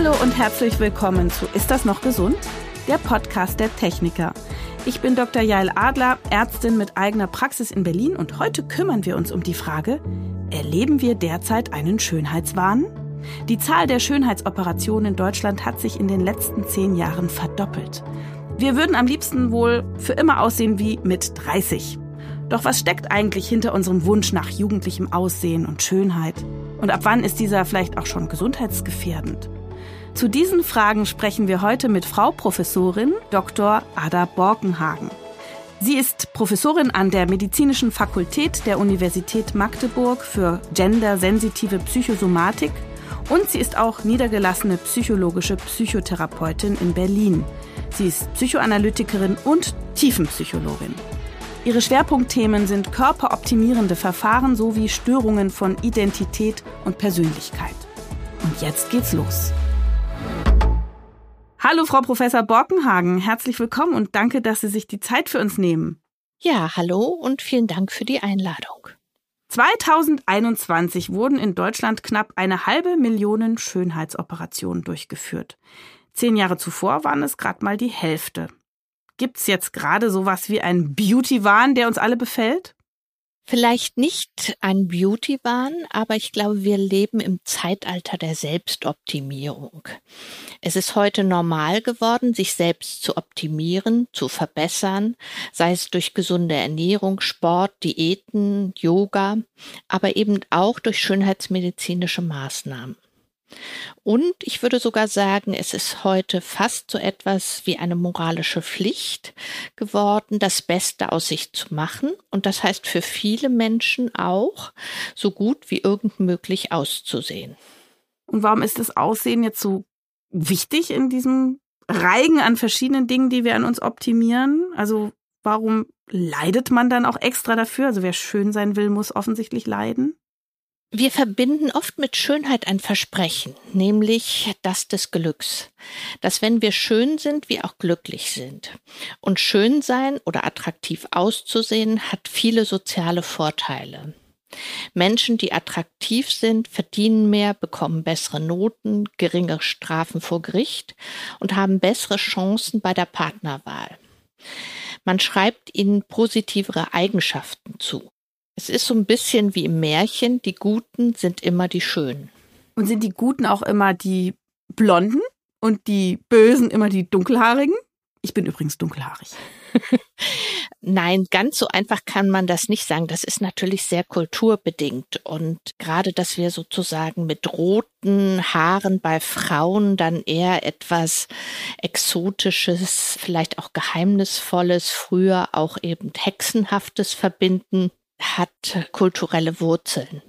Hallo und herzlich willkommen zu Ist das noch gesund? Der Podcast der Techniker. Ich bin Dr. Jael Adler, Ärztin mit eigener Praxis in Berlin und heute kümmern wir uns um die Frage, erleben wir derzeit einen Schönheitswahn? Die Zahl der Schönheitsoperationen in Deutschland hat sich in den letzten zehn Jahren verdoppelt. Wir würden am liebsten wohl für immer aussehen wie mit 30. Doch was steckt eigentlich hinter unserem Wunsch nach jugendlichem Aussehen und Schönheit? Und ab wann ist dieser vielleicht auch schon gesundheitsgefährdend? Zu diesen Fragen sprechen wir heute mit Frau Professorin Dr. Ada Borkenhagen. Sie ist Professorin an der Medizinischen Fakultät der Universität Magdeburg für gendersensitive Psychosomatik und sie ist auch niedergelassene psychologische Psychotherapeutin in Berlin. Sie ist Psychoanalytikerin und Tiefenpsychologin. Ihre Schwerpunktthemen sind körperoptimierende Verfahren sowie Störungen von Identität und Persönlichkeit. Und jetzt geht's los. Hallo, Frau Professor Borkenhagen. Herzlich willkommen und danke, dass Sie sich die Zeit für uns nehmen. Ja, hallo und vielen Dank für die Einladung. 2021 wurden in Deutschland knapp eine halbe Million Schönheitsoperationen durchgeführt. Zehn Jahre zuvor waren es gerade mal die Hälfte. Gibt's jetzt gerade sowas wie ein Beauty-Wahn, der uns alle befällt? Vielleicht nicht ein Beauty-Wahn, aber ich glaube, wir leben im Zeitalter der Selbstoptimierung. Es ist heute normal geworden, sich selbst zu optimieren, zu verbessern, sei es durch gesunde Ernährung, Sport, Diäten, Yoga, aber eben auch durch schönheitsmedizinische Maßnahmen. Und ich würde sogar sagen, es ist heute fast so etwas wie eine moralische Pflicht geworden, das Beste aus sich zu machen. Und das heißt für viele Menschen auch, so gut wie irgend möglich auszusehen. Und warum ist das Aussehen jetzt so wichtig in diesem Reigen an verschiedenen Dingen, die wir an uns optimieren? Also warum leidet man dann auch extra dafür? Also wer schön sein will, muss offensichtlich leiden. Wir verbinden oft mit Schönheit ein Versprechen, nämlich das des Glücks, dass wenn wir schön sind, wir auch glücklich sind. Und schön sein oder attraktiv auszusehen hat viele soziale Vorteile. Menschen, die attraktiv sind, verdienen mehr, bekommen bessere Noten, geringere Strafen vor Gericht und haben bessere Chancen bei der Partnerwahl. Man schreibt ihnen positivere Eigenschaften zu. Es ist so ein bisschen wie im Märchen, die Guten sind immer die Schönen. Und sind die Guten auch immer die Blonden und die Bösen immer die Dunkelhaarigen? Ich bin übrigens dunkelhaarig. Nein, ganz so einfach kann man das nicht sagen. Das ist natürlich sehr kulturbedingt. Und gerade, dass wir sozusagen mit roten Haaren bei Frauen dann eher etwas Exotisches, vielleicht auch Geheimnisvolles, früher auch eben Hexenhaftes verbinden, hat kulturelle Wurzeln.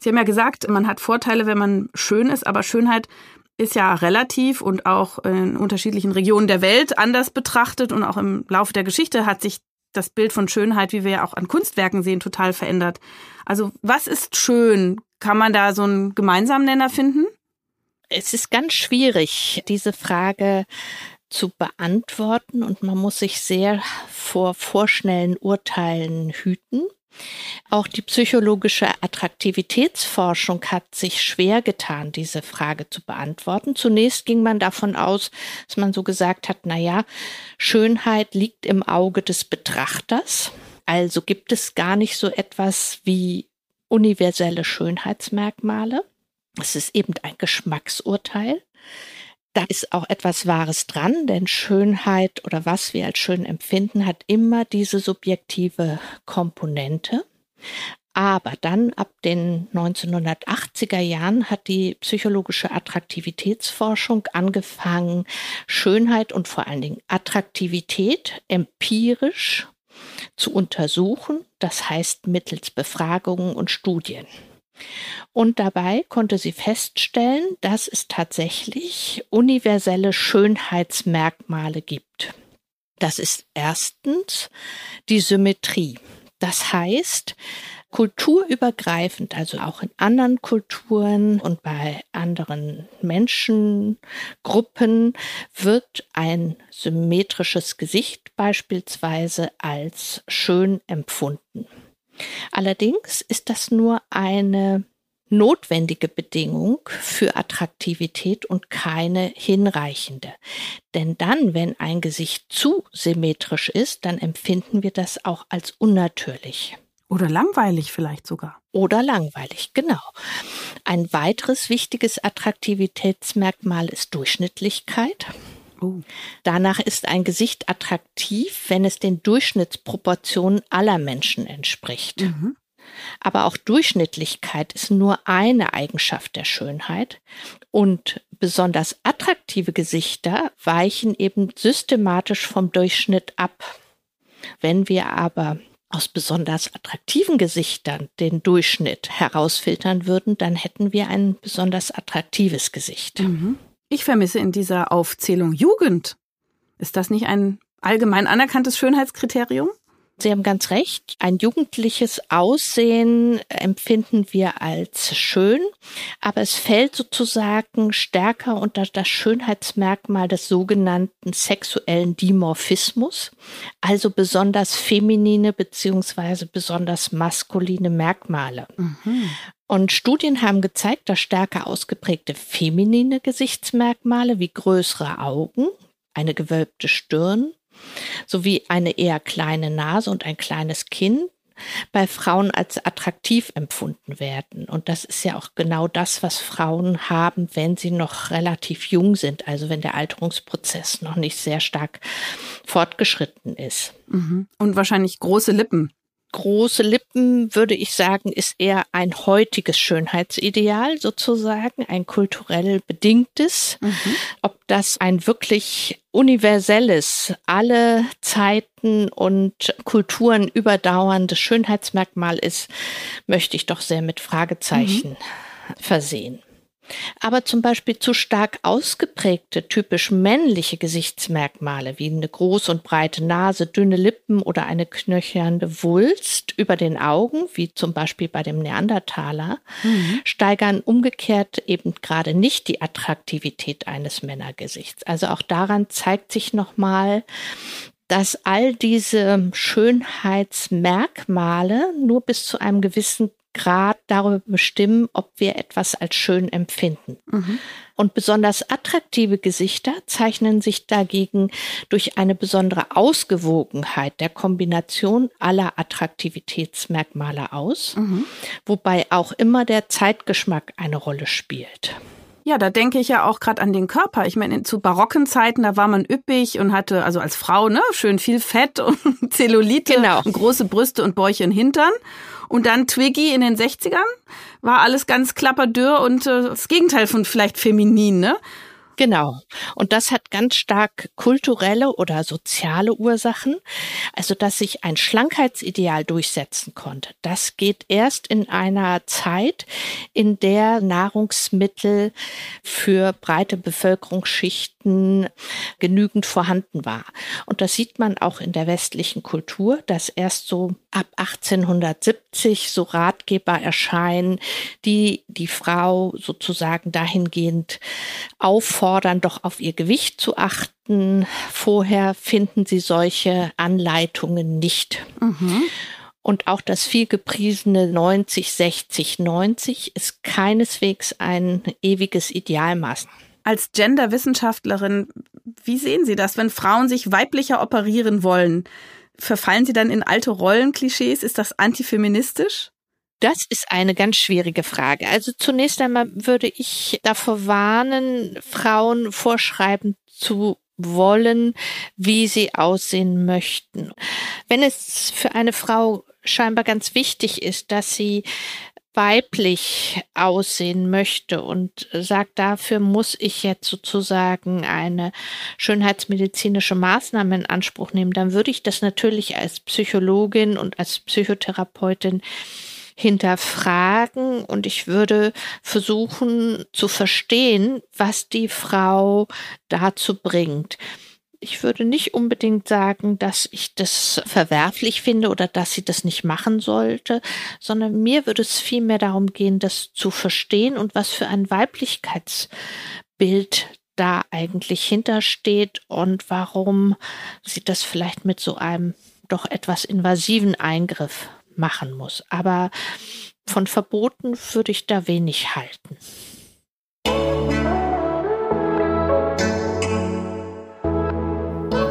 Sie haben ja gesagt, man hat Vorteile, wenn man schön ist, aber Schönheit ist ja relativ und auch in unterschiedlichen Regionen der Welt anders betrachtet und auch im Laufe der Geschichte hat sich das Bild von Schönheit, wie wir ja auch an Kunstwerken sehen, total verändert. Also was ist schön? Kann man da so einen gemeinsamen Nenner finden? Es ist ganz schwierig, diese Frage zu beantworten und man muss sich sehr vor vorschnellen Urteilen hüten. Auch die psychologische Attraktivitätsforschung hat sich schwer getan, diese Frage zu beantworten. Zunächst ging man davon aus, dass man so gesagt hat, na ja, Schönheit liegt im Auge des Betrachters. Also gibt es gar nicht so etwas wie universelle Schönheitsmerkmale. Es ist eben ein Geschmacksurteil. Da ist auch etwas Wahres dran, denn Schönheit oder was wir als schön empfinden, hat immer diese subjektive Komponente. Aber dann ab den 1980er Jahren hat die psychologische Attraktivitätsforschung angefangen, Schönheit und vor allen Dingen Attraktivität empirisch zu untersuchen, das heißt mittels Befragungen und Studien. Und dabei konnte sie feststellen, dass es tatsächlich universelle Schönheitsmerkmale gibt. Das ist erstens die Symmetrie. Das heißt, kulturübergreifend, also auch in anderen Kulturen und bei anderen Menschengruppen, wird ein symmetrisches Gesicht beispielsweise als schön empfunden. Allerdings ist das nur eine notwendige Bedingung für Attraktivität und keine hinreichende. Denn dann, wenn ein Gesicht zu symmetrisch ist, dann empfinden wir das auch als unnatürlich. Oder langweilig vielleicht sogar. Oder langweilig, genau. Ein weiteres wichtiges Attraktivitätsmerkmal ist Durchschnittlichkeit. Oh. Danach ist ein Gesicht attraktiv, wenn es den Durchschnittsproportionen aller Menschen entspricht. Mhm. Aber auch Durchschnittlichkeit ist nur eine Eigenschaft der Schönheit. Und besonders attraktive Gesichter weichen eben systematisch vom Durchschnitt ab. Wenn wir aber aus besonders attraktiven Gesichtern den Durchschnitt herausfiltern würden, dann hätten wir ein besonders attraktives Gesicht. Mhm. Ich vermisse in dieser Aufzählung Jugend. Ist das nicht ein allgemein anerkanntes Schönheitskriterium? Sie haben ganz recht. Ein jugendliches Aussehen empfinden wir als schön, aber es fällt sozusagen stärker unter das Schönheitsmerkmal des sogenannten sexuellen Dimorphismus, also besonders feminine beziehungsweise besonders maskuline Merkmale. Mhm. Und Studien haben gezeigt, dass stärker ausgeprägte feminine Gesichtsmerkmale wie größere Augen, eine gewölbte Stirn, sowie eine eher kleine Nase und ein kleines Kinn bei Frauen als attraktiv empfunden werden. Und das ist ja auch genau das, was Frauen haben, wenn sie noch relativ jung sind, also wenn der Alterungsprozess noch nicht sehr stark fortgeschritten ist. Mhm. Und wahrscheinlich große Lippen große Lippen, würde ich sagen, ist eher ein heutiges Schönheitsideal sozusagen, ein kulturell bedingtes. Mhm. Ob das ein wirklich universelles, alle Zeiten und Kulturen überdauerndes Schönheitsmerkmal ist, möchte ich doch sehr mit Fragezeichen mhm. versehen. Aber zum Beispiel zu stark ausgeprägte, typisch männliche Gesichtsmerkmale wie eine große und breite Nase, dünne Lippen oder eine knöchernde Wulst über den Augen, wie zum Beispiel bei dem Neandertaler, mhm. steigern umgekehrt eben gerade nicht die Attraktivität eines Männergesichts. Also auch daran zeigt sich nochmal, dass all diese Schönheitsmerkmale nur bis zu einem gewissen Grad darüber bestimmen, ob wir etwas als schön empfinden. Mhm. Und besonders attraktive Gesichter zeichnen sich dagegen durch eine besondere Ausgewogenheit der Kombination aller Attraktivitätsmerkmale aus, mhm. wobei auch immer der Zeitgeschmack eine Rolle spielt. Ja, da denke ich ja auch gerade an den Körper. Ich meine, zu barocken Zeiten, da war man üppig und hatte, also als Frau, ne, schön viel Fett und Zellulite genau. und große Brüste und Bäuche und Hintern. Und dann Twiggy in den 60ern war alles ganz klapperdürr und äh, das Gegenteil von vielleicht feminin, ne? Genau. Und das hat ganz stark kulturelle oder soziale Ursachen. Also, dass sich ein Schlankheitsideal durchsetzen konnte. Das geht erst in einer Zeit, in der Nahrungsmittel für breite Bevölkerungsschichten genügend vorhanden war. Und das sieht man auch in der westlichen Kultur, dass erst so ab 1870 so Ratgeber erscheinen, die die Frau sozusagen dahingehend auffordern, doch auf ihr Gewicht zu achten. Vorher finden sie solche Anleitungen nicht. Mhm. Und auch das viel gepriesene 90, 60, 90 ist keineswegs ein ewiges Idealmaß. Als Genderwissenschaftlerin, wie sehen Sie das, wenn Frauen sich weiblicher operieren wollen? verfallen sie dann in alte Rollenklischees? Ist das antifeministisch? Das ist eine ganz schwierige Frage. Also zunächst einmal würde ich davor warnen, Frauen vorschreiben zu wollen, wie sie aussehen möchten. Wenn es für eine Frau scheinbar ganz wichtig ist, dass sie weiblich aussehen möchte und sagt, dafür muss ich jetzt sozusagen eine schönheitsmedizinische Maßnahme in Anspruch nehmen, dann würde ich das natürlich als Psychologin und als Psychotherapeutin hinterfragen und ich würde versuchen zu verstehen, was die Frau dazu bringt. Ich würde nicht unbedingt sagen, dass ich das verwerflich finde oder dass sie das nicht machen sollte, sondern mir würde es vielmehr darum gehen, das zu verstehen und was für ein Weiblichkeitsbild da eigentlich hintersteht und warum sie das vielleicht mit so einem doch etwas invasiven Eingriff machen muss. Aber von Verboten würde ich da wenig halten.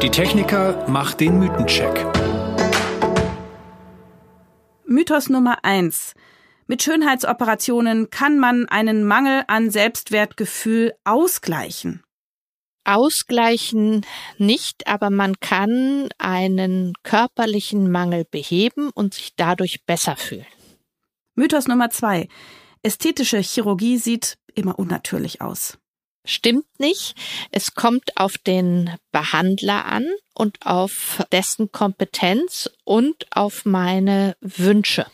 Die Techniker macht den Mythencheck. Mythos Nummer eins: Mit Schönheitsoperationen kann man einen Mangel an Selbstwertgefühl ausgleichen. Ausgleichen nicht, aber man kann einen körperlichen Mangel beheben und sich dadurch besser fühlen. Mythos Nummer zwei: Ästhetische Chirurgie sieht immer unnatürlich aus stimmt nicht. Es kommt auf den Behandler an und auf dessen Kompetenz und auf meine Wünsche.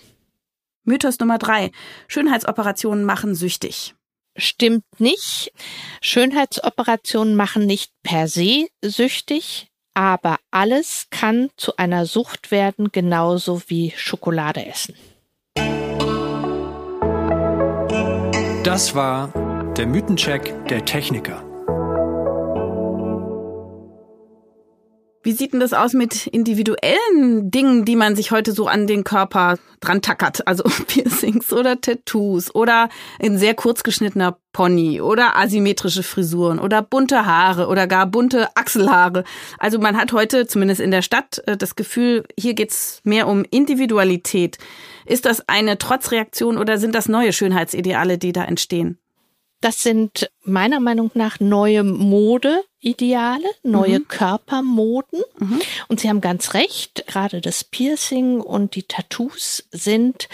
Mythos Nummer drei. Schönheitsoperationen machen süchtig. Stimmt nicht. Schönheitsoperationen machen nicht per se süchtig, aber alles kann zu einer Sucht werden, genauso wie Schokolade essen. Das war der Mythencheck der Techniker. Wie sieht denn das aus mit individuellen Dingen, die man sich heute so an den Körper dran tackert? Also Piercings oder Tattoos oder ein sehr kurz geschnittener Pony oder asymmetrische Frisuren oder bunte Haare oder gar bunte Achselhaare. Also man hat heute, zumindest in der Stadt, äh, das Gefühl, hier geht's mehr um Individualität. Ist das eine Trotzreaktion oder sind das neue Schönheitsideale, die da entstehen? Das sind meiner Meinung nach neue Modeideale, neue mhm. Körpermoden. Mhm. Und Sie haben ganz recht, gerade das Piercing und die Tattoos sind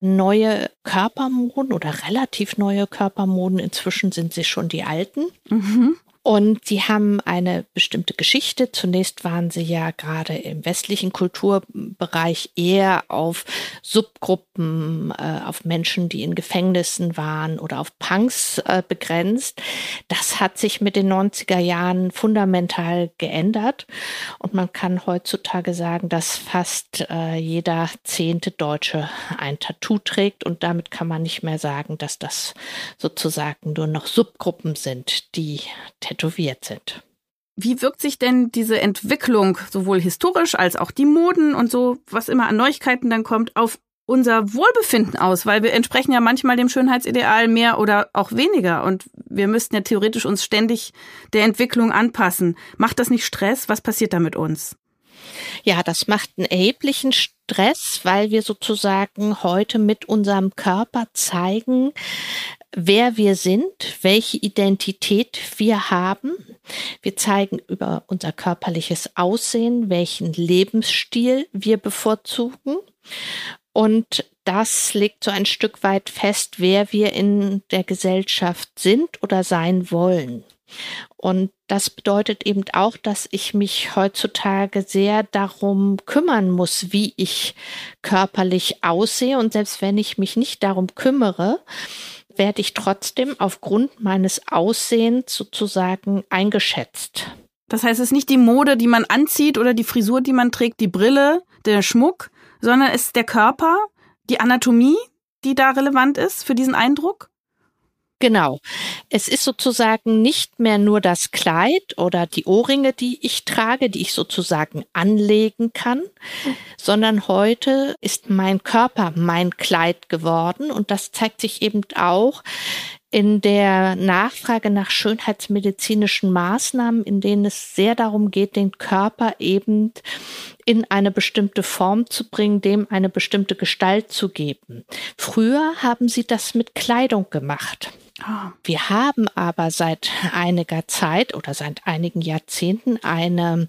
neue Körpermoden oder relativ neue Körpermoden. Inzwischen sind sie schon die alten. Mhm. Und sie haben eine bestimmte Geschichte. Zunächst waren sie ja gerade im westlichen Kulturbereich eher auf Subgruppen, äh, auf Menschen, die in Gefängnissen waren oder auf Punks äh, begrenzt. Das hat sich mit den 90er Jahren fundamental geändert. Und man kann heutzutage sagen, dass fast äh, jeder zehnte Deutsche ein Tattoo trägt. Und damit kann man nicht mehr sagen, dass das sozusagen nur noch Subgruppen sind, die tätowiert sind. Wie wirkt sich denn diese Entwicklung sowohl historisch als auch die Moden und so, was immer an Neuigkeiten dann kommt, auf unser Wohlbefinden aus? Weil wir entsprechen ja manchmal dem Schönheitsideal mehr oder auch weniger und wir müssten ja theoretisch uns ständig der Entwicklung anpassen. Macht das nicht Stress? Was passiert da mit uns? Ja, das macht einen erheblichen Stress, weil wir sozusagen heute mit unserem Körper zeigen, wer wir sind, welche Identität wir haben. Wir zeigen über unser körperliches Aussehen, welchen Lebensstil wir bevorzugen. Und das legt so ein Stück weit fest, wer wir in der Gesellschaft sind oder sein wollen. Und das bedeutet eben auch, dass ich mich heutzutage sehr darum kümmern muss, wie ich körperlich aussehe. Und selbst wenn ich mich nicht darum kümmere, werde ich trotzdem aufgrund meines Aussehens sozusagen eingeschätzt. Das heißt, es ist nicht die Mode, die man anzieht oder die Frisur, die man trägt, die Brille, der Schmuck, sondern es ist der Körper, die Anatomie, die da relevant ist für diesen Eindruck? Genau. Es ist sozusagen nicht mehr nur das Kleid oder die Ohrringe, die ich trage, die ich sozusagen anlegen kann, sondern heute ist mein Körper mein Kleid geworden und das zeigt sich eben auch in der Nachfrage nach schönheitsmedizinischen Maßnahmen, in denen es sehr darum geht, den Körper eben in eine bestimmte Form zu bringen, dem eine bestimmte Gestalt zu geben. Früher haben sie das mit Kleidung gemacht. Wir haben aber seit einiger Zeit oder seit einigen Jahrzehnten eine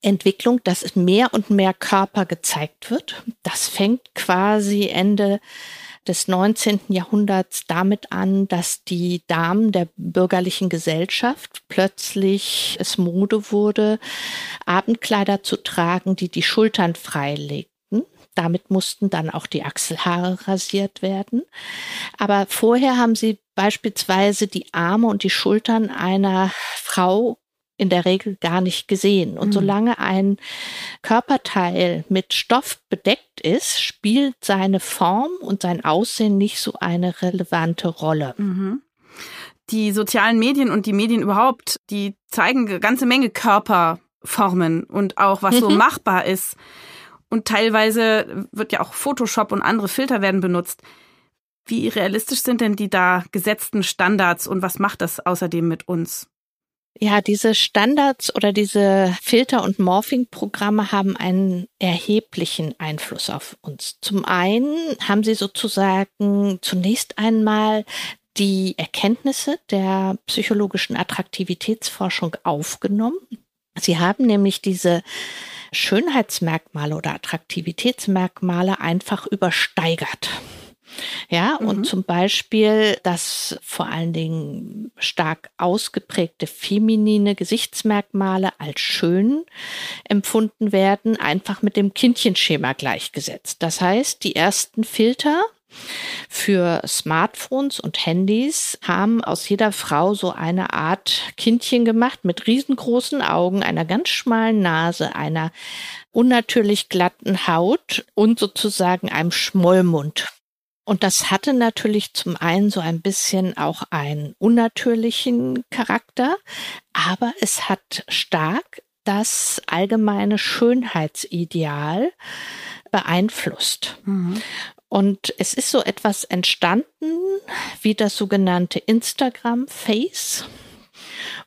Entwicklung, dass mehr und mehr Körper gezeigt wird. Das fängt quasi Ende des 19. Jahrhunderts damit an, dass die Damen der bürgerlichen Gesellschaft plötzlich es Mode wurde, Abendkleider zu tragen, die die Schultern freilegen. Damit mussten dann auch die Achselhaare rasiert werden. Aber vorher haben sie beispielsweise die Arme und die Schultern einer Frau in der Regel gar nicht gesehen. Und mhm. solange ein Körperteil mit Stoff bedeckt ist, spielt seine Form und sein Aussehen nicht so eine relevante Rolle. Mhm. Die sozialen Medien und die Medien überhaupt, die zeigen eine ganze Menge Körperformen und auch was so mhm. machbar ist. Und teilweise wird ja auch Photoshop und andere Filter werden benutzt. Wie realistisch sind denn die da gesetzten Standards und was macht das außerdem mit uns? Ja, diese Standards oder diese Filter- und Morphing-Programme haben einen erheblichen Einfluss auf uns. Zum einen haben sie sozusagen zunächst einmal die Erkenntnisse der psychologischen Attraktivitätsforschung aufgenommen. Sie haben nämlich diese Schönheitsmerkmale oder Attraktivitätsmerkmale einfach übersteigert. Ja, mhm. und zum Beispiel, dass vor allen Dingen stark ausgeprägte feminine Gesichtsmerkmale als schön empfunden werden, einfach mit dem Kindchenschema gleichgesetzt. Das heißt, die ersten Filter für Smartphones und Handys haben aus jeder Frau so eine Art Kindchen gemacht mit riesengroßen Augen, einer ganz schmalen Nase, einer unnatürlich glatten Haut und sozusagen einem Schmollmund. Und das hatte natürlich zum einen so ein bisschen auch einen unnatürlichen Charakter, aber es hat stark das allgemeine Schönheitsideal beeinflusst. Mhm. Und es ist so etwas entstanden wie das sogenannte Instagram Face.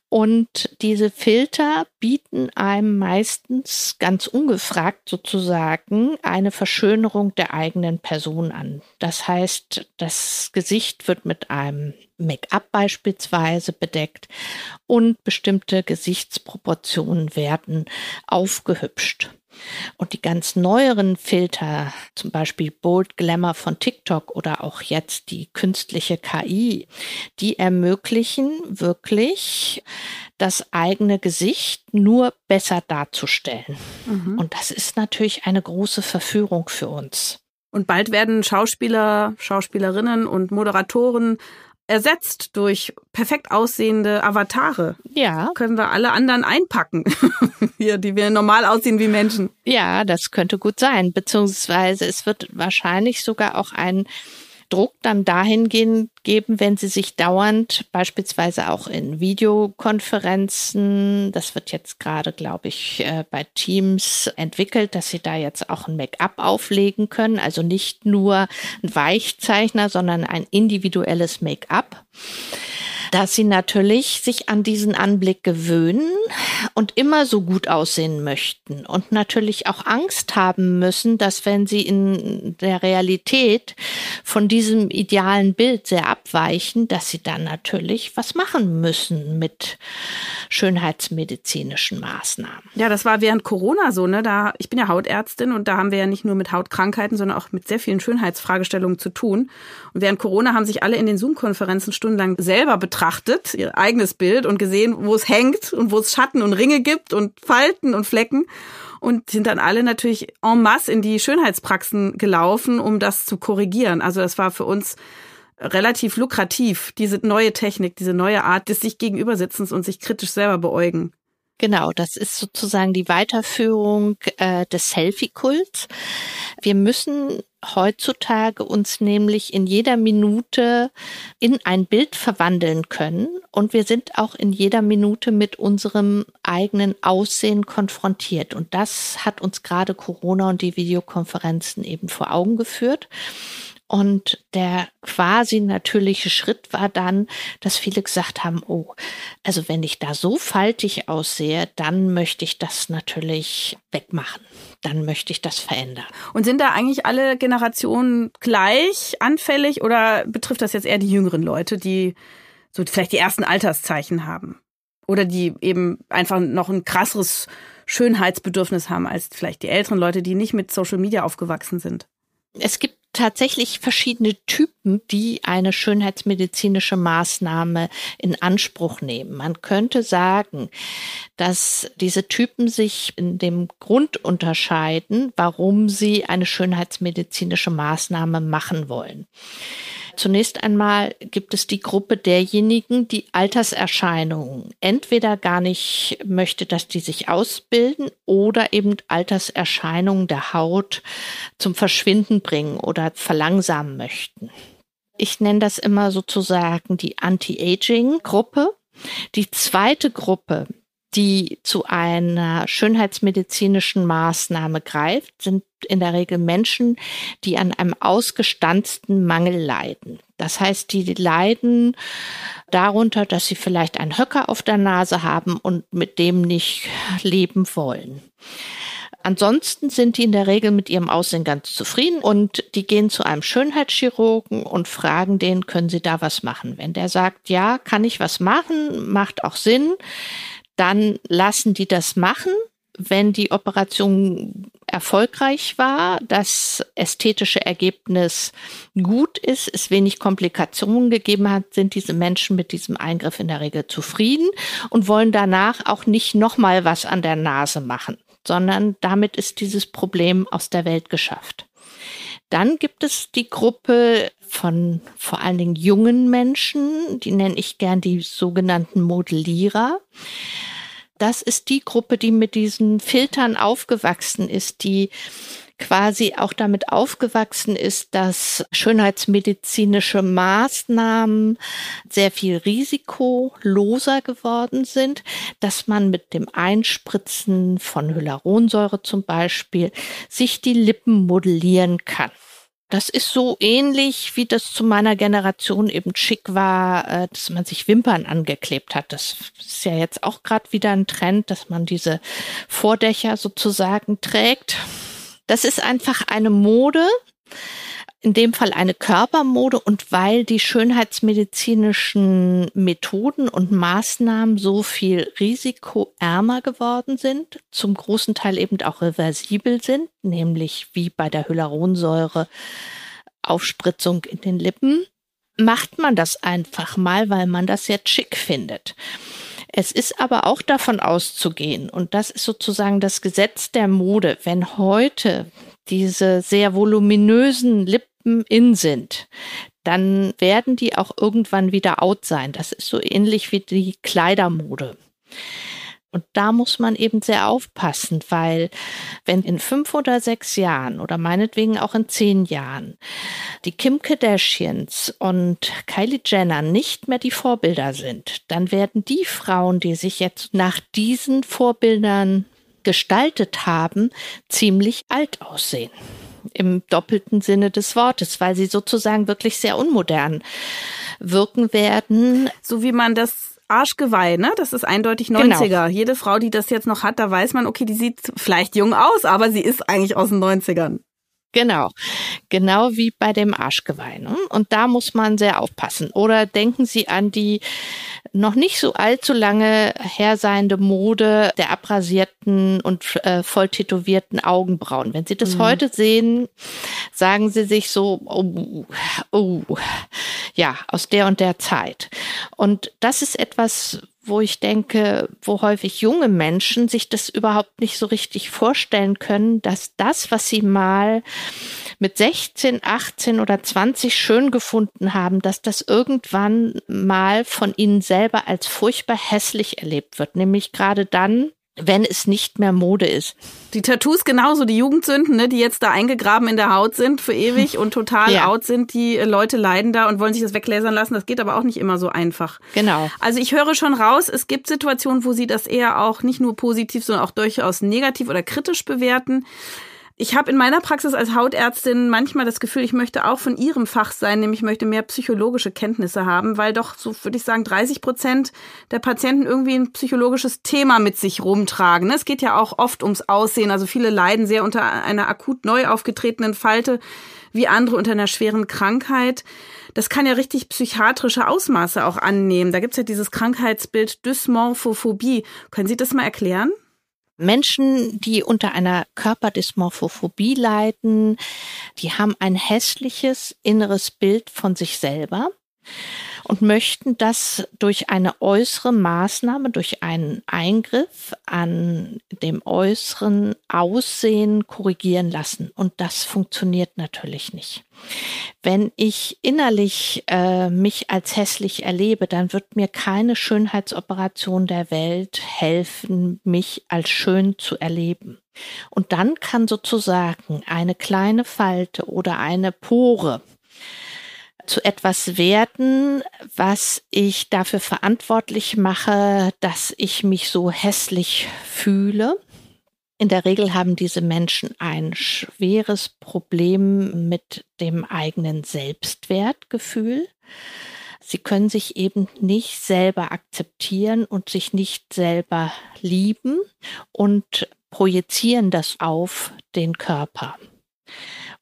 Und diese Filter bieten einem meistens ganz ungefragt sozusagen eine Verschönerung der eigenen Person an. Das heißt, das Gesicht wird mit einem Make-up beispielsweise bedeckt und bestimmte Gesichtsproportionen werden aufgehübscht. Und die ganz neueren Filter, zum Beispiel Bold Glamour von TikTok oder auch jetzt die künstliche KI, die ermöglichen wirklich das eigene Gesicht nur besser darzustellen. Mhm. Und das ist natürlich eine große Verführung für uns. Und bald werden Schauspieler, Schauspielerinnen und Moderatoren ersetzt durch perfekt aussehende Avatare. Ja. Können wir alle anderen einpacken, hier, die wir normal aussehen wie Menschen. Ja, das könnte gut sein. Beziehungsweise es wird wahrscheinlich sogar auch ein Druck dann dahingehend geben, wenn sie sich dauernd beispielsweise auch in Videokonferenzen, das wird jetzt gerade, glaube ich, äh, bei Teams entwickelt, dass sie da jetzt auch ein Make-up auflegen können, also nicht nur ein Weichzeichner, sondern ein individuelles Make-up dass sie natürlich sich an diesen Anblick gewöhnen und immer so gut aussehen möchten und natürlich auch Angst haben müssen, dass wenn sie in der Realität von diesem idealen Bild sehr abweichen, dass sie dann natürlich was machen müssen mit schönheitsmedizinischen Maßnahmen. Ja, das war während Corona so, ne? Da ich bin ja Hautärztin und da haben wir ja nicht nur mit Hautkrankheiten, sondern auch mit sehr vielen Schönheitsfragestellungen zu tun. Und während Corona haben sich alle in den Zoom-Konferenzen stundenlang selber betrachtet, ihr eigenes Bild und gesehen, wo es hängt und wo es Schatten und Ringe gibt und Falten und Flecken und sind dann alle natürlich en masse in die Schönheitspraxen gelaufen, um das zu korrigieren. Also das war für uns relativ lukrativ, diese neue Technik, diese neue Art des sich Gegenübersitzens und sich kritisch selber beäugen. Genau, das ist sozusagen die Weiterführung äh, des Selfie-Kults. Wir müssen heutzutage uns nämlich in jeder Minute in ein Bild verwandeln können und wir sind auch in jeder Minute mit unserem eigenen Aussehen konfrontiert. Und das hat uns gerade Corona und die Videokonferenzen eben vor Augen geführt. Und der quasi natürliche Schritt war dann, dass viele gesagt haben, oh, also wenn ich da so faltig aussehe, dann möchte ich das natürlich wegmachen. Dann möchte ich das verändern. Und sind da eigentlich alle Generationen gleich anfällig oder betrifft das jetzt eher die jüngeren Leute, die so vielleicht die ersten Alterszeichen haben? Oder die eben einfach noch ein krasseres Schönheitsbedürfnis haben als vielleicht die älteren Leute, die nicht mit Social Media aufgewachsen sind? Es gibt tatsächlich verschiedene Typen, die eine schönheitsmedizinische Maßnahme in Anspruch nehmen. Man könnte sagen, dass diese Typen sich in dem Grund unterscheiden, warum sie eine schönheitsmedizinische Maßnahme machen wollen. Zunächst einmal gibt es die Gruppe derjenigen, die Alterserscheinungen entweder gar nicht möchte, dass die sich ausbilden oder eben Alterserscheinungen der Haut zum Verschwinden bringen oder verlangsamen möchten. Ich nenne das immer sozusagen die Anti-Aging-Gruppe. Die zweite Gruppe die zu einer schönheitsmedizinischen Maßnahme greift, sind in der Regel Menschen, die an einem ausgestanzten Mangel leiden. Das heißt, die leiden darunter, dass sie vielleicht einen Höcker auf der Nase haben und mit dem nicht leben wollen. Ansonsten sind die in der Regel mit ihrem Aussehen ganz zufrieden und die gehen zu einem Schönheitschirurgen und fragen den, können sie da was machen? Wenn der sagt, ja, kann ich was machen, macht auch Sinn, dann lassen die das machen. Wenn die Operation erfolgreich war, das ästhetische Ergebnis gut ist, es wenig Komplikationen gegeben hat, sind diese Menschen mit diesem Eingriff in der Regel zufrieden und wollen danach auch nicht nochmal was an der Nase machen sondern damit ist dieses Problem aus der Welt geschafft. Dann gibt es die Gruppe von vor allen Dingen jungen Menschen, die nenne ich gern die sogenannten Modellierer. Das ist die Gruppe, die mit diesen Filtern aufgewachsen ist, die quasi auch damit aufgewachsen ist, dass schönheitsmedizinische Maßnahmen sehr viel risikoloser geworden sind, dass man mit dem Einspritzen von Hyaluronsäure zum Beispiel sich die Lippen modellieren kann. Das ist so ähnlich, wie das zu meiner Generation eben schick war, äh, dass man sich Wimpern angeklebt hat. Das ist ja jetzt auch gerade wieder ein Trend, dass man diese Vordächer sozusagen trägt. Das ist einfach eine Mode, in dem Fall eine Körpermode und weil die schönheitsmedizinischen Methoden und Maßnahmen so viel risikoärmer geworden sind, zum großen Teil eben auch reversibel sind, nämlich wie bei der Hyaluronsäure Aufspritzung in den Lippen, macht man das einfach mal, weil man das jetzt schick findet. Es ist aber auch davon auszugehen, und das ist sozusagen das Gesetz der Mode, wenn heute diese sehr voluminösen Lippen in sind, dann werden die auch irgendwann wieder out sein. Das ist so ähnlich wie die Kleidermode. Und da muss man eben sehr aufpassen, weil wenn in fünf oder sechs Jahren oder meinetwegen auch in zehn Jahren die Kim Kardashians und Kylie Jenner nicht mehr die Vorbilder sind, dann werden die Frauen, die sich jetzt nach diesen Vorbildern gestaltet haben, ziemlich alt aussehen im doppelten Sinne des Wortes, weil sie sozusagen wirklich sehr unmodern wirken werden. So wie man das Arschgeweih, ne? Das ist eindeutig 90er. Genau. Jede Frau, die das jetzt noch hat, da weiß man, okay, die sieht vielleicht jung aus, aber sie ist eigentlich aus den 90ern. Genau, genau wie bei dem Arschgeweih. Ne? Und da muss man sehr aufpassen. Oder denken Sie an die noch nicht so allzu lange herseiende Mode der abrasierten und äh, voll tätowierten Augenbrauen. Wenn Sie das mhm. heute sehen, sagen Sie sich so, oh, oh, ja, aus der und der Zeit. Und das ist etwas, wo ich denke, wo häufig junge Menschen sich das überhaupt nicht so richtig vorstellen können, dass das, was sie mal mit 16, 18 oder 20 schön gefunden haben, dass das irgendwann mal von ihnen selber als furchtbar hässlich erlebt wird, nämlich gerade dann, wenn es nicht mehr Mode ist. Die Tattoos genauso, die Jugendsünden, ne, die jetzt da eingegraben in der Haut sind für ewig und total ja. out sind. Die äh, Leute leiden da und wollen sich das weglasern lassen. Das geht aber auch nicht immer so einfach. Genau. Also ich höre schon raus, es gibt Situationen, wo sie das eher auch nicht nur positiv, sondern auch durchaus negativ oder kritisch bewerten. Ich habe in meiner Praxis als Hautärztin manchmal das Gefühl, ich möchte auch von ihrem Fach sein, nämlich ich möchte mehr psychologische Kenntnisse haben, weil doch so würde ich sagen 30 Prozent der Patienten irgendwie ein psychologisches Thema mit sich rumtragen. Es geht ja auch oft ums Aussehen. Also viele leiden sehr unter einer akut neu aufgetretenen Falte, wie andere unter einer schweren Krankheit. Das kann ja richtig psychiatrische Ausmaße auch annehmen. Da gibt's ja dieses Krankheitsbild Dysmorphophobie. Können Sie das mal erklären? Menschen, die unter einer Körperdysmorphophobie leiden, die haben ein hässliches inneres Bild von sich selber und möchten das durch eine äußere Maßnahme, durch einen Eingriff an dem äußeren Aussehen korrigieren lassen. Und das funktioniert natürlich nicht. Wenn ich innerlich äh, mich als hässlich erlebe, dann wird mir keine Schönheitsoperation der Welt helfen, mich als schön zu erleben. Und dann kann sozusagen eine kleine Falte oder eine Pore zu etwas werden, was ich dafür verantwortlich mache, dass ich mich so hässlich fühle. In der Regel haben diese Menschen ein schweres Problem mit dem eigenen Selbstwertgefühl. Sie können sich eben nicht selber akzeptieren und sich nicht selber lieben und projizieren das auf den Körper.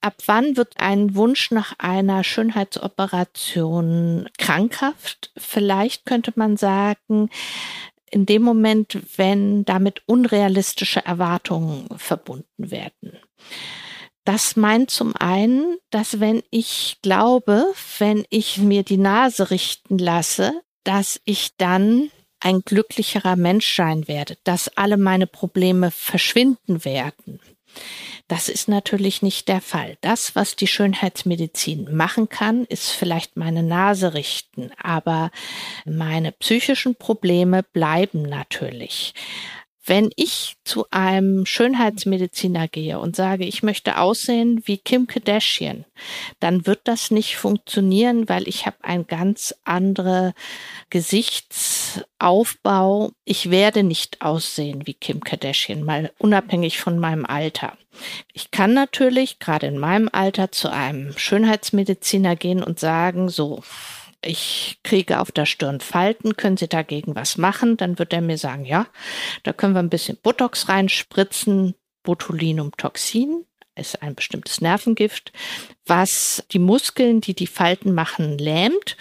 Ab wann wird ein Wunsch nach einer Schönheitsoperation krankhaft? Vielleicht könnte man sagen, in dem Moment, wenn damit unrealistische Erwartungen verbunden werden. Das meint zum einen, dass wenn ich glaube, wenn ich mir die Nase richten lasse, dass ich dann ein glücklicherer Mensch sein werde, dass alle meine Probleme verschwinden werden. Das ist natürlich nicht der Fall. Das, was die Schönheitsmedizin machen kann, ist vielleicht meine Nase richten, aber meine psychischen Probleme bleiben natürlich. Wenn ich zu einem Schönheitsmediziner gehe und sage, ich möchte aussehen wie Kim Kardashian, dann wird das nicht funktionieren, weil ich habe ein ganz andere Gesichtsaufbau. Ich werde nicht aussehen wie Kim Kardashian, mal unabhängig von meinem Alter. Ich kann natürlich gerade in meinem Alter zu einem Schönheitsmediziner gehen und sagen, so, ich kriege auf der Stirn Falten, können Sie dagegen was machen? Dann wird er mir sagen, ja, da können wir ein bisschen Botox reinspritzen, Botulinumtoxin ist ein bestimmtes Nervengift, was die Muskeln, die die Falten machen, lähmt.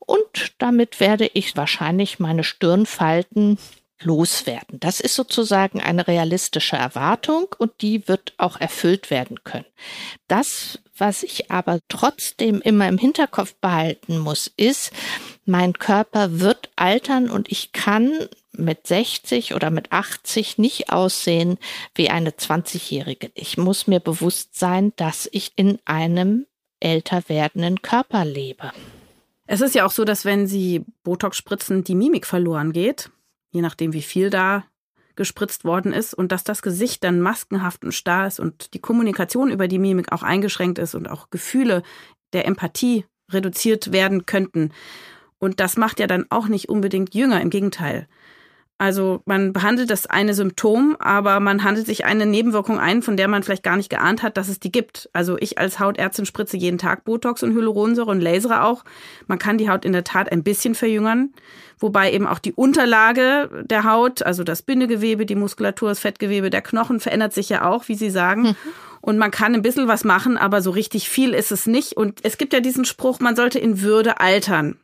Und damit werde ich wahrscheinlich meine Stirnfalten loswerden. Das ist sozusagen eine realistische Erwartung und die wird auch erfüllt werden können. Das, was ich aber trotzdem immer im Hinterkopf behalten muss, ist, mein Körper wird altern und ich kann mit 60 oder mit 80 nicht aussehen wie eine 20-Jährige. Ich muss mir bewusst sein, dass ich in einem älter werdenden Körper lebe. Es ist ja auch so, dass wenn Sie Botox spritzen, die Mimik verloren geht je nachdem, wie viel da gespritzt worden ist und dass das Gesicht dann maskenhaft und starr ist und die Kommunikation über die Mimik auch eingeschränkt ist und auch Gefühle der Empathie reduziert werden könnten. Und das macht ja dann auch nicht unbedingt jünger, im Gegenteil. Also man behandelt das eine Symptom, aber man handelt sich eine Nebenwirkung ein, von der man vielleicht gar nicht geahnt hat, dass es die gibt. Also ich als Hautärztin spritze jeden Tag Botox und Hyaluronsäure und lasere auch. Man kann die Haut in der Tat ein bisschen verjüngern, wobei eben auch die Unterlage der Haut, also das Bindegewebe, die Muskulatur, das Fettgewebe, der Knochen verändert sich ja auch, wie Sie sagen. Mhm. Und man kann ein bisschen was machen, aber so richtig viel ist es nicht. Und es gibt ja diesen Spruch, man sollte in Würde altern.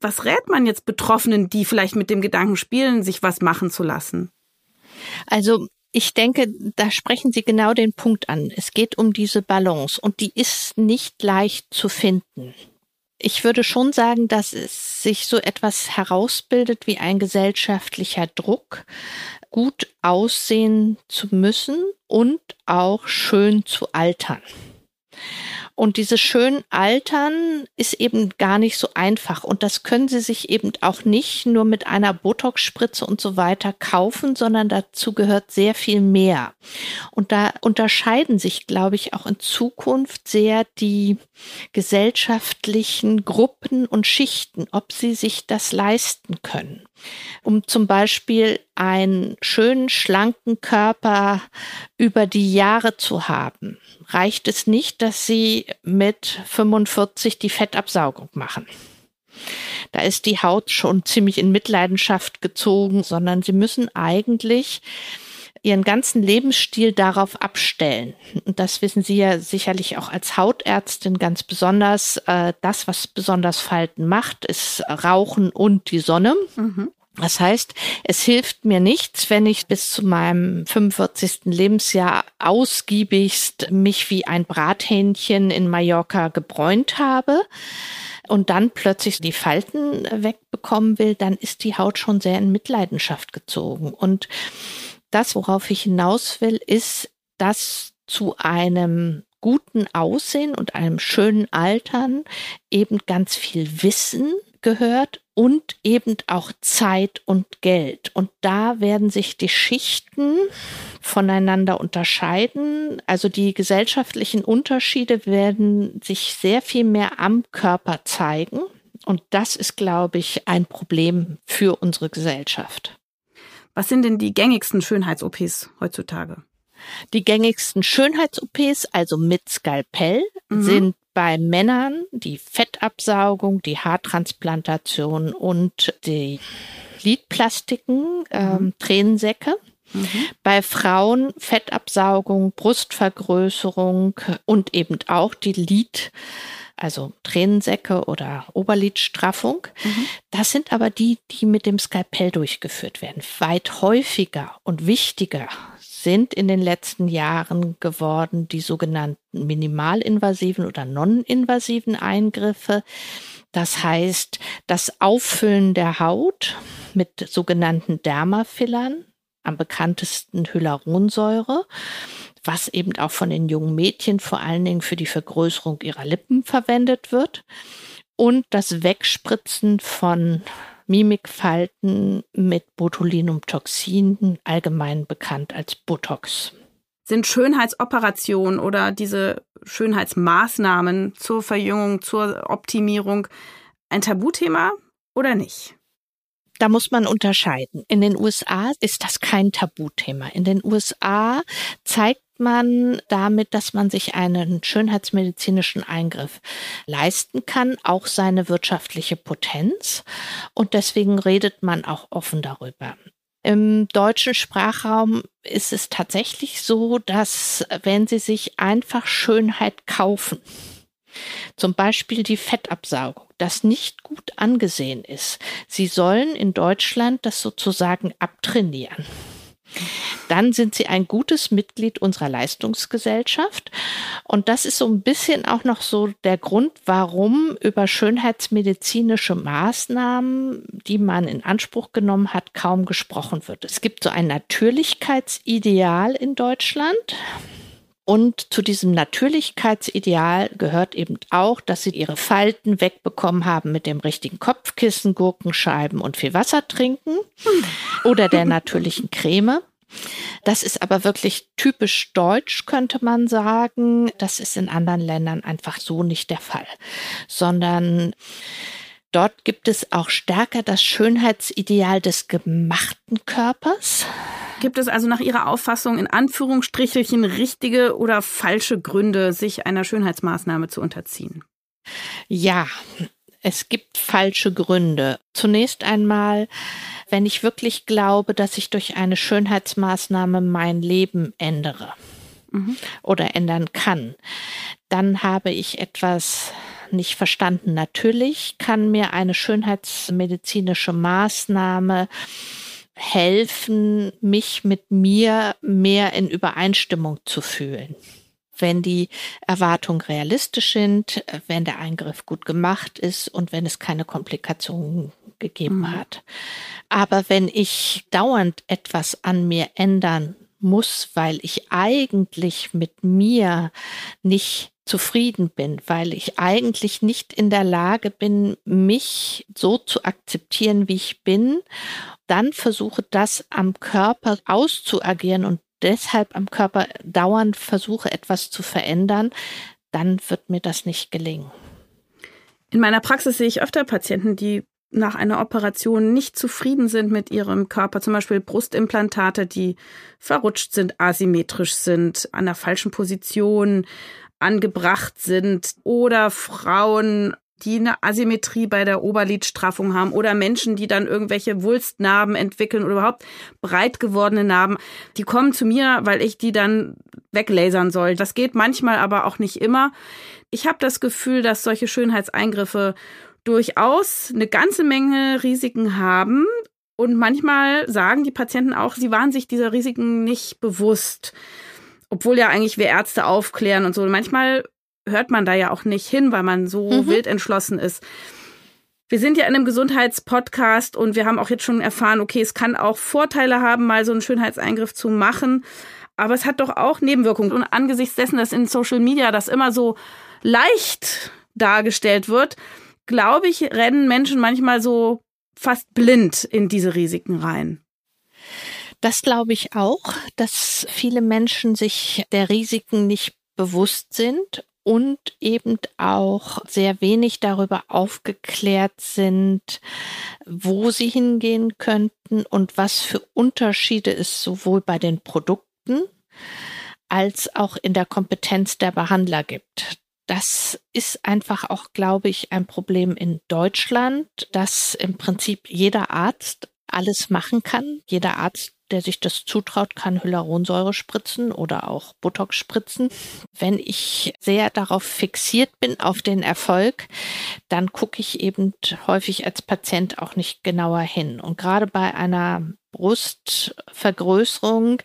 Was rät man jetzt Betroffenen, die vielleicht mit dem Gedanken spielen, sich was machen zu lassen? Also ich denke, da sprechen Sie genau den Punkt an. Es geht um diese Balance und die ist nicht leicht zu finden. Ich würde schon sagen, dass es sich so etwas herausbildet wie ein gesellschaftlicher Druck, gut aussehen zu müssen und auch schön zu altern. Und dieses schön Altern ist eben gar nicht so einfach. Und das können Sie sich eben auch nicht nur mit einer Botox-Spritze und so weiter kaufen, sondern dazu gehört sehr viel mehr. Und da unterscheiden sich, glaube ich, auch in Zukunft sehr die gesellschaftlichen Gruppen und Schichten, ob sie sich das leisten können. Um zum Beispiel einen schönen, schlanken Körper über die Jahre zu haben, reicht es nicht, dass sie mit 45 die Fettabsaugung machen. Da ist die Haut schon ziemlich in Mitleidenschaft gezogen, sondern sie müssen eigentlich ihren ganzen Lebensstil darauf abstellen. Und das wissen Sie ja sicherlich auch als Hautärztin ganz besonders. Äh, das, was besonders Falten macht, ist Rauchen und die Sonne. Mhm. Das heißt, es hilft mir nichts, wenn ich bis zu meinem 45. Lebensjahr ausgiebigst mich wie ein Brathähnchen in Mallorca gebräunt habe und dann plötzlich die Falten wegbekommen will, dann ist die Haut schon sehr in Mitleidenschaft gezogen. Und das, worauf ich hinaus will, ist, dass zu einem guten Aussehen und einem schönen Altern eben ganz viel Wissen gehört und eben auch Zeit und Geld. Und da werden sich die Schichten voneinander unterscheiden. Also die gesellschaftlichen Unterschiede werden sich sehr viel mehr am Körper zeigen. Und das ist, glaube ich, ein Problem für unsere Gesellschaft. Was sind denn die gängigsten Schönheits-OPs heutzutage? Die gängigsten Schönheits-OPs, also mit Skalpell, mhm. sind bei Männern die Fettabsaugung, die Haartransplantation und die Lidplastiken, ähm, mhm. Tränensäcke. Mhm. Bei Frauen Fettabsaugung, Brustvergrößerung und eben auch die Lid, also Tränensäcke oder Oberlidstraffung. Mhm. Das sind aber die, die mit dem Skalpell durchgeführt werden. Weit häufiger und wichtiger sind in den letzten Jahren geworden die sogenannten minimalinvasiven oder non-invasiven Eingriffe. Das heißt, das Auffüllen der Haut mit sogenannten Dermafillern, am bekanntesten Hyaluronsäure, was eben auch von den jungen Mädchen vor allen Dingen für die Vergrößerung ihrer Lippen verwendet wird. Und das Wegspritzen von Mimikfalten mit Botulinumtoxin, allgemein bekannt als Botox. Sind Schönheitsoperationen oder diese Schönheitsmaßnahmen zur Verjüngung, zur Optimierung ein Tabuthema oder nicht? Da muss man unterscheiden. In den USA ist das kein Tabuthema. In den USA zeigt man damit, dass man sich einen schönheitsmedizinischen Eingriff leisten kann, auch seine wirtschaftliche Potenz. Und deswegen redet man auch offen darüber. Im deutschen Sprachraum ist es tatsächlich so, dass wenn Sie sich einfach Schönheit kaufen, zum Beispiel die Fettabsaugung, das nicht gut angesehen ist. Sie sollen in Deutschland das sozusagen abtrainieren dann sind sie ein gutes Mitglied unserer Leistungsgesellschaft. Und das ist so ein bisschen auch noch so der Grund, warum über schönheitsmedizinische Maßnahmen, die man in Anspruch genommen hat, kaum gesprochen wird. Es gibt so ein Natürlichkeitsideal in Deutschland. Und zu diesem Natürlichkeitsideal gehört eben auch, dass sie ihre Falten wegbekommen haben mit dem richtigen Kopfkissen, Gurkenscheiben und viel Wasser trinken oder der natürlichen Creme. Das ist aber wirklich typisch deutsch, könnte man sagen. Das ist in anderen Ländern einfach so nicht der Fall, sondern Dort gibt es auch stärker das Schönheitsideal des gemachten Körpers. Gibt es also nach Ihrer Auffassung in Anführungsstrichelchen richtige oder falsche Gründe, sich einer Schönheitsmaßnahme zu unterziehen? Ja, es gibt falsche Gründe. Zunächst einmal, wenn ich wirklich glaube, dass ich durch eine Schönheitsmaßnahme mein Leben ändere mhm. oder ändern kann, dann habe ich etwas nicht verstanden. Natürlich kann mir eine schönheitsmedizinische Maßnahme helfen, mich mit mir mehr in Übereinstimmung zu fühlen. Wenn die Erwartungen realistisch sind, wenn der Eingriff gut gemacht ist und wenn es keine Komplikationen gegeben mhm. hat. Aber wenn ich dauernd etwas an mir ändern muss, weil ich eigentlich mit mir nicht zufrieden bin, weil ich eigentlich nicht in der Lage bin, mich so zu akzeptieren, wie ich bin, dann versuche das am Körper auszuagieren und deshalb am Körper dauernd versuche etwas zu verändern, dann wird mir das nicht gelingen. In meiner Praxis sehe ich öfter Patienten, die nach einer Operation nicht zufrieden sind mit ihrem Körper, zum Beispiel Brustimplantate, die verrutscht sind, asymmetrisch sind, an der falschen Position angebracht sind oder Frauen, die eine Asymmetrie bei der Oberlidstraffung haben oder Menschen, die dann irgendwelche Wulstnarben entwickeln oder überhaupt breit gewordene Narben, die kommen zu mir, weil ich die dann weglasern soll. Das geht manchmal aber auch nicht immer. Ich habe das Gefühl, dass solche Schönheitseingriffe durchaus eine ganze Menge Risiken haben. Und manchmal sagen die Patienten auch, sie waren sich dieser Risiken nicht bewusst. Obwohl ja eigentlich wir Ärzte aufklären und so. manchmal hört man da ja auch nicht hin, weil man so mhm. wild entschlossen ist. Wir sind ja in einem Gesundheitspodcast und wir haben auch jetzt schon erfahren, okay, es kann auch Vorteile haben, mal so einen Schönheitseingriff zu machen. Aber es hat doch auch Nebenwirkungen. Und angesichts dessen, dass in Social Media das immer so leicht dargestellt wird, glaube ich, rennen Menschen manchmal so fast blind in diese Risiken rein. Das glaube ich auch, dass viele Menschen sich der Risiken nicht bewusst sind und eben auch sehr wenig darüber aufgeklärt sind, wo sie hingehen könnten und was für Unterschiede es sowohl bei den Produkten als auch in der Kompetenz der Behandler gibt. Das ist einfach auch, glaube ich, ein Problem in Deutschland, dass im Prinzip jeder Arzt alles machen kann. Jeder Arzt der sich das zutraut, kann Hyaluronsäure spritzen oder auch Botox spritzen. Wenn ich sehr darauf fixiert bin, auf den Erfolg, dann gucke ich eben häufig als Patient auch nicht genauer hin. Und gerade bei einer Brustvergrößerung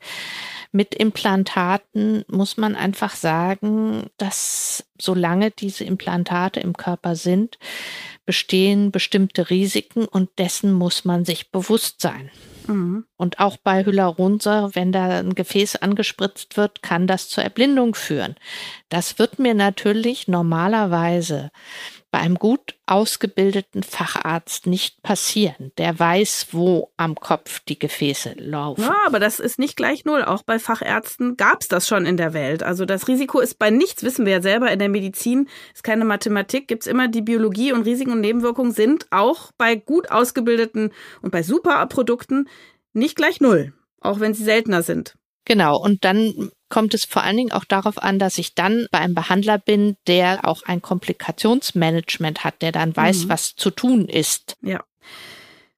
mit Implantaten muss man einfach sagen, dass solange diese Implantate im Körper sind, bestehen bestimmte Risiken und dessen muss man sich bewusst sein. Mhm. Und auch bei Hyaluronsäure, wenn da ein Gefäß angespritzt wird, kann das zur Erblindung führen. Das wird mir natürlich normalerweise bei einem gut ausgebildeten Facharzt nicht passieren. Der weiß, wo am Kopf die Gefäße laufen. Ja, aber das ist nicht gleich null. Auch bei Fachärzten gab es das schon in der Welt. Also das Risiko ist bei nichts, wissen wir ja selber in der Medizin, ist keine Mathematik, gibt es immer die Biologie und Risiken und Nebenwirkungen sind auch bei gut ausgebildeten und bei Superprodukten nicht gleich null, auch wenn sie seltener sind. Genau, und dann kommt es vor allen Dingen auch darauf an, dass ich dann bei einem Behandler bin, der auch ein Komplikationsmanagement hat, der dann weiß, mhm. was zu tun ist. Ja.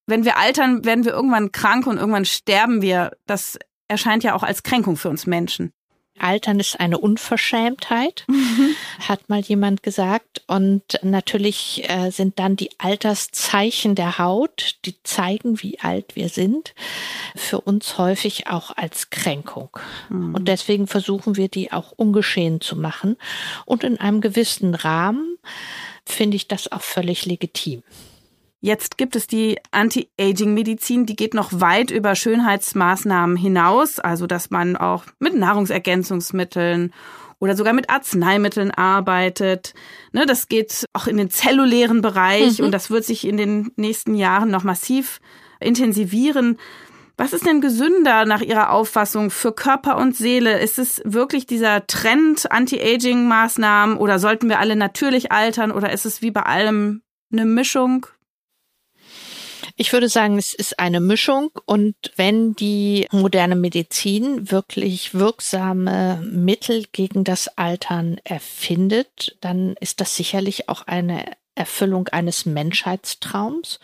Wenn wir altern, werden wir irgendwann krank und irgendwann sterben wir. Das erscheint ja auch als Kränkung für uns Menschen. Altern ist eine Unverschämtheit, mhm. hat mal jemand gesagt. Und natürlich äh, sind dann die Alterszeichen der Haut, die zeigen, wie alt wir sind, für uns häufig auch als Kränkung. Mhm. Und deswegen versuchen wir die auch ungeschehen zu machen. Und in einem gewissen Rahmen finde ich das auch völlig legitim. Jetzt gibt es die Anti-Aging-Medizin, die geht noch weit über Schönheitsmaßnahmen hinaus, also dass man auch mit Nahrungsergänzungsmitteln oder sogar mit Arzneimitteln arbeitet. Ne, das geht auch in den zellulären Bereich mhm. und das wird sich in den nächsten Jahren noch massiv intensivieren. Was ist denn gesünder nach Ihrer Auffassung für Körper und Seele? Ist es wirklich dieser Trend Anti-Aging-Maßnahmen oder sollten wir alle natürlich altern oder ist es wie bei allem eine Mischung? Ich würde sagen, es ist eine Mischung und wenn die moderne Medizin wirklich wirksame Mittel gegen das Altern erfindet, dann ist das sicherlich auch eine Erfüllung eines Menschheitstraums.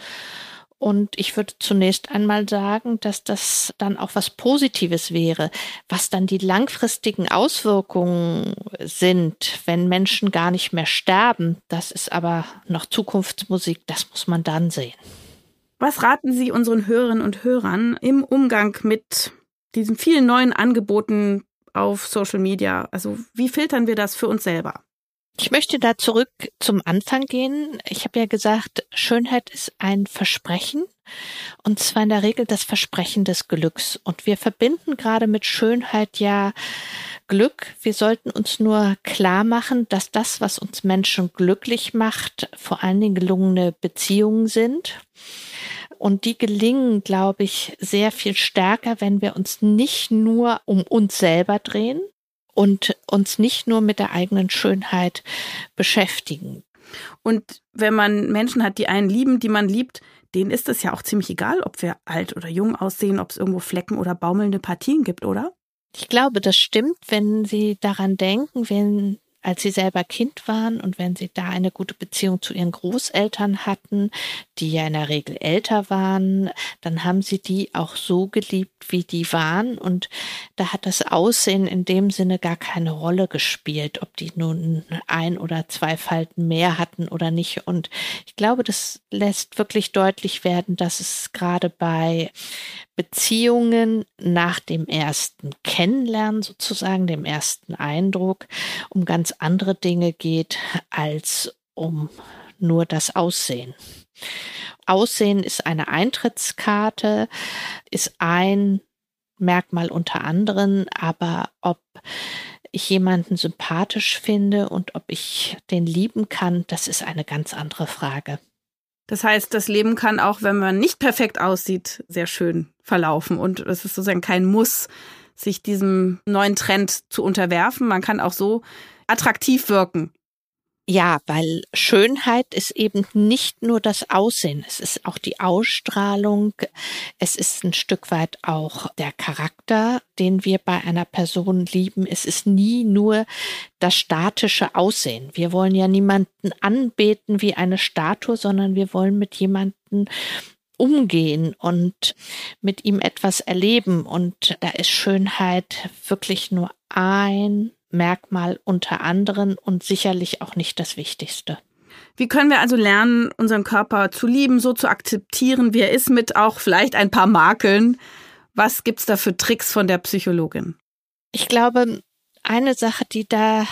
Und ich würde zunächst einmal sagen, dass das dann auch was Positives wäre. Was dann die langfristigen Auswirkungen sind, wenn Menschen gar nicht mehr sterben, das ist aber noch Zukunftsmusik, das muss man dann sehen. Was raten Sie unseren Hörerinnen und Hörern im Umgang mit diesen vielen neuen Angeboten auf Social Media? Also wie filtern wir das für uns selber? Ich möchte da zurück zum Anfang gehen. Ich habe ja gesagt, Schönheit ist ein Versprechen und zwar in der Regel das Versprechen des Glücks. Und wir verbinden gerade mit Schönheit ja Glück. Wir sollten uns nur klar machen, dass das, was uns Menschen glücklich macht, vor allen Dingen gelungene Beziehungen sind. Und die gelingen, glaube ich, sehr viel stärker, wenn wir uns nicht nur um uns selber drehen und uns nicht nur mit der eigenen Schönheit beschäftigen. Und wenn man Menschen hat, die einen lieben, die man liebt, denen ist es ja auch ziemlich egal, ob wir alt oder jung aussehen, ob es irgendwo Flecken oder baumelnde Partien gibt, oder? Ich glaube, das stimmt, wenn Sie daran denken, wenn als sie selber Kind waren und wenn sie da eine gute Beziehung zu ihren Großeltern hatten, die ja in der Regel älter waren, dann haben sie die auch so geliebt, wie die waren. Und da hat das Aussehen in dem Sinne gar keine Rolle gespielt, ob die nun ein oder zwei Falten mehr hatten oder nicht. Und ich glaube, das lässt wirklich deutlich werden, dass es gerade bei Beziehungen nach dem ersten Kennenlernen sozusagen, dem ersten Eindruck, um ganz andere Dinge geht als um nur das Aussehen. Aussehen ist eine Eintrittskarte, ist ein Merkmal unter anderen, aber ob ich jemanden sympathisch finde und ob ich den lieben kann, das ist eine ganz andere Frage. Das heißt, das Leben kann auch, wenn man nicht perfekt aussieht, sehr schön verlaufen. Und es ist sozusagen kein Muss, sich diesem neuen Trend zu unterwerfen. Man kann auch so attraktiv wirken. Ja, weil Schönheit ist eben nicht nur das Aussehen, es ist auch die Ausstrahlung, es ist ein Stück weit auch der Charakter, den wir bei einer Person lieben. Es ist nie nur das statische Aussehen. Wir wollen ja niemanden anbeten wie eine Statue, sondern wir wollen mit jemanden umgehen und mit ihm etwas erleben. Und da ist Schönheit wirklich nur ein Merkmal unter anderen und sicherlich auch nicht das Wichtigste. Wie können wir also lernen, unseren Körper zu lieben, so zu akzeptieren, wie er ist, mit auch vielleicht ein paar Makeln? Was gibt's da für Tricks von der Psychologin? Ich glaube, eine Sache, die da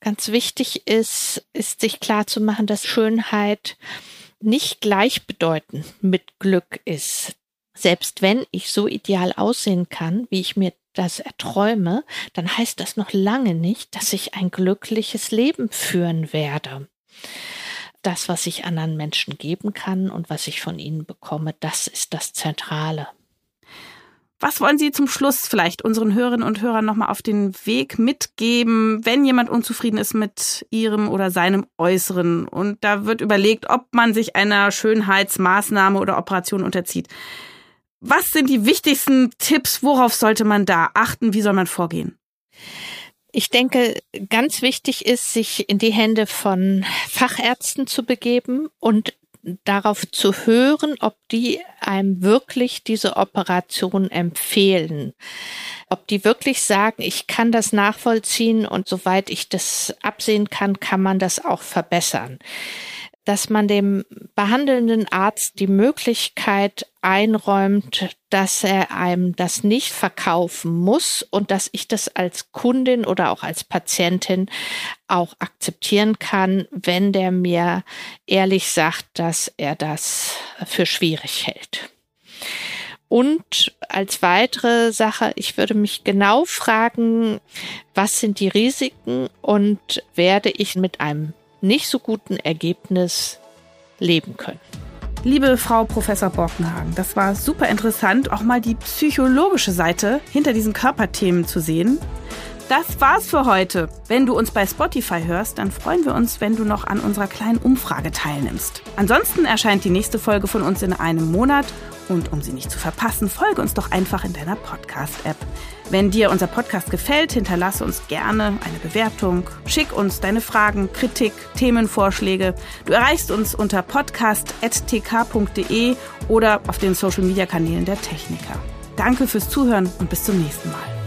ganz wichtig ist, ist sich klar zu machen, dass Schönheit nicht gleichbedeutend mit Glück ist. Selbst wenn ich so ideal aussehen kann, wie ich mir das erträume, dann heißt das noch lange nicht, dass ich ein glückliches Leben führen werde. Das, was ich anderen Menschen geben kann und was ich von ihnen bekomme, das ist das Zentrale. Was wollen Sie zum Schluss vielleicht unseren Hörerinnen und Hörern nochmal auf den Weg mitgeben, wenn jemand unzufrieden ist mit ihrem oder seinem Äußeren und da wird überlegt, ob man sich einer Schönheitsmaßnahme oder Operation unterzieht? Was sind die wichtigsten Tipps? Worauf sollte man da achten? Wie soll man vorgehen? Ich denke, ganz wichtig ist, sich in die Hände von Fachärzten zu begeben und darauf zu hören, ob die einem wirklich diese Operation empfehlen. Ob die wirklich sagen, ich kann das nachvollziehen und soweit ich das absehen kann, kann man das auch verbessern dass man dem behandelnden Arzt die Möglichkeit einräumt, dass er einem das nicht verkaufen muss und dass ich das als Kundin oder auch als Patientin auch akzeptieren kann, wenn der mir ehrlich sagt, dass er das für schwierig hält. Und als weitere Sache, ich würde mich genau fragen, was sind die Risiken und werde ich mit einem nicht so guten Ergebnis leben können. Liebe Frau Professor Borkenhagen, das war super interessant, auch mal die psychologische Seite hinter diesen Körperthemen zu sehen. Das war's für heute. Wenn du uns bei Spotify hörst, dann freuen wir uns, wenn du noch an unserer kleinen Umfrage teilnimmst. Ansonsten erscheint die nächste Folge von uns in einem Monat und um sie nicht zu verpassen, folge uns doch einfach in deiner Podcast-App. Wenn dir unser Podcast gefällt, hinterlasse uns gerne eine Bewertung, schick uns deine Fragen, Kritik, Themenvorschläge. Du erreichst uns unter podcast.tk.de oder auf den Social-Media-Kanälen der Techniker. Danke fürs Zuhören und bis zum nächsten Mal.